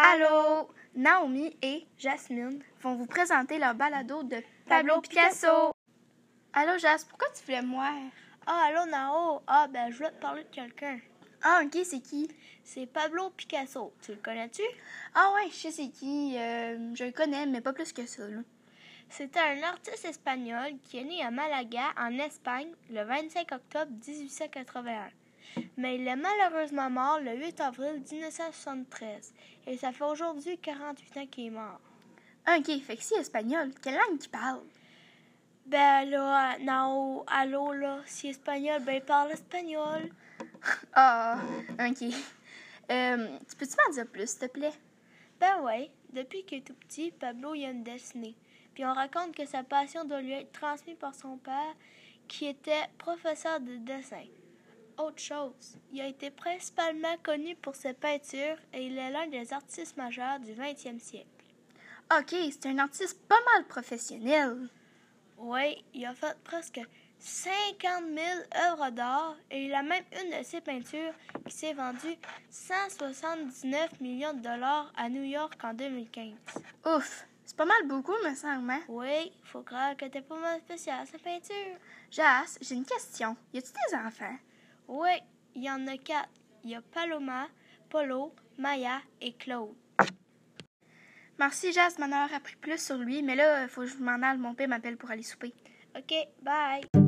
Allô! Naomi et Jasmine vont vous présenter leur balado de Pablo Picasso. Allô, Jas, pourquoi tu voulais moi? Ah, allô, Nao. Ah, ben, je voulais te parler de quelqu'un. Ah, ok, c'est qui? C'est Pablo Picasso. Tu le connais-tu? Ah, ouais, je sais c'est qui. Euh, je le connais, mais pas plus que ça. là. C'était un artiste espagnol qui est né à Malaga, en Espagne, le 25 octobre 1881. Mais il est malheureusement mort le 8 avril 1973. Et ça fait aujourd'hui 48 ans qu'il est mort. Ok, fait que si espagnol, quelle langue tu parles? Ben là, Nao, allô, là, si espagnol, ben il parle espagnol. Ah, ok. Euh, tu peux-tu m'en dire plus, s'il te plaît? Ben ouais, depuis qu'il est tout petit, Pablo il aime dessiner. Puis on raconte que sa passion doit lui être transmise par son père, qui était professeur de dessin. Autre chose, il a été principalement connu pour ses peintures et il est l'un des artistes majeurs du 20e siècle. Ok, c'est un artiste pas mal professionnel. Oui, il a fait presque 50 000 œuvres d'art et il a même une de ses peintures qui s'est vendue 179 millions de dollars à New York en 2015. Ouf, c'est pas mal beaucoup, me semble, hein? Oui, faut croire que t'es pas mal spécial sa peinture. Jas, j'ai une question. Y a-tu des enfants? Oui, il y en a quatre. Il y a Paloma, Polo, Maya et Claude. Merci, Jas, m'en avoir appris plus sur lui, mais là, faut que je m'en aille. Mon père m'appelle pour aller souper. OK, bye.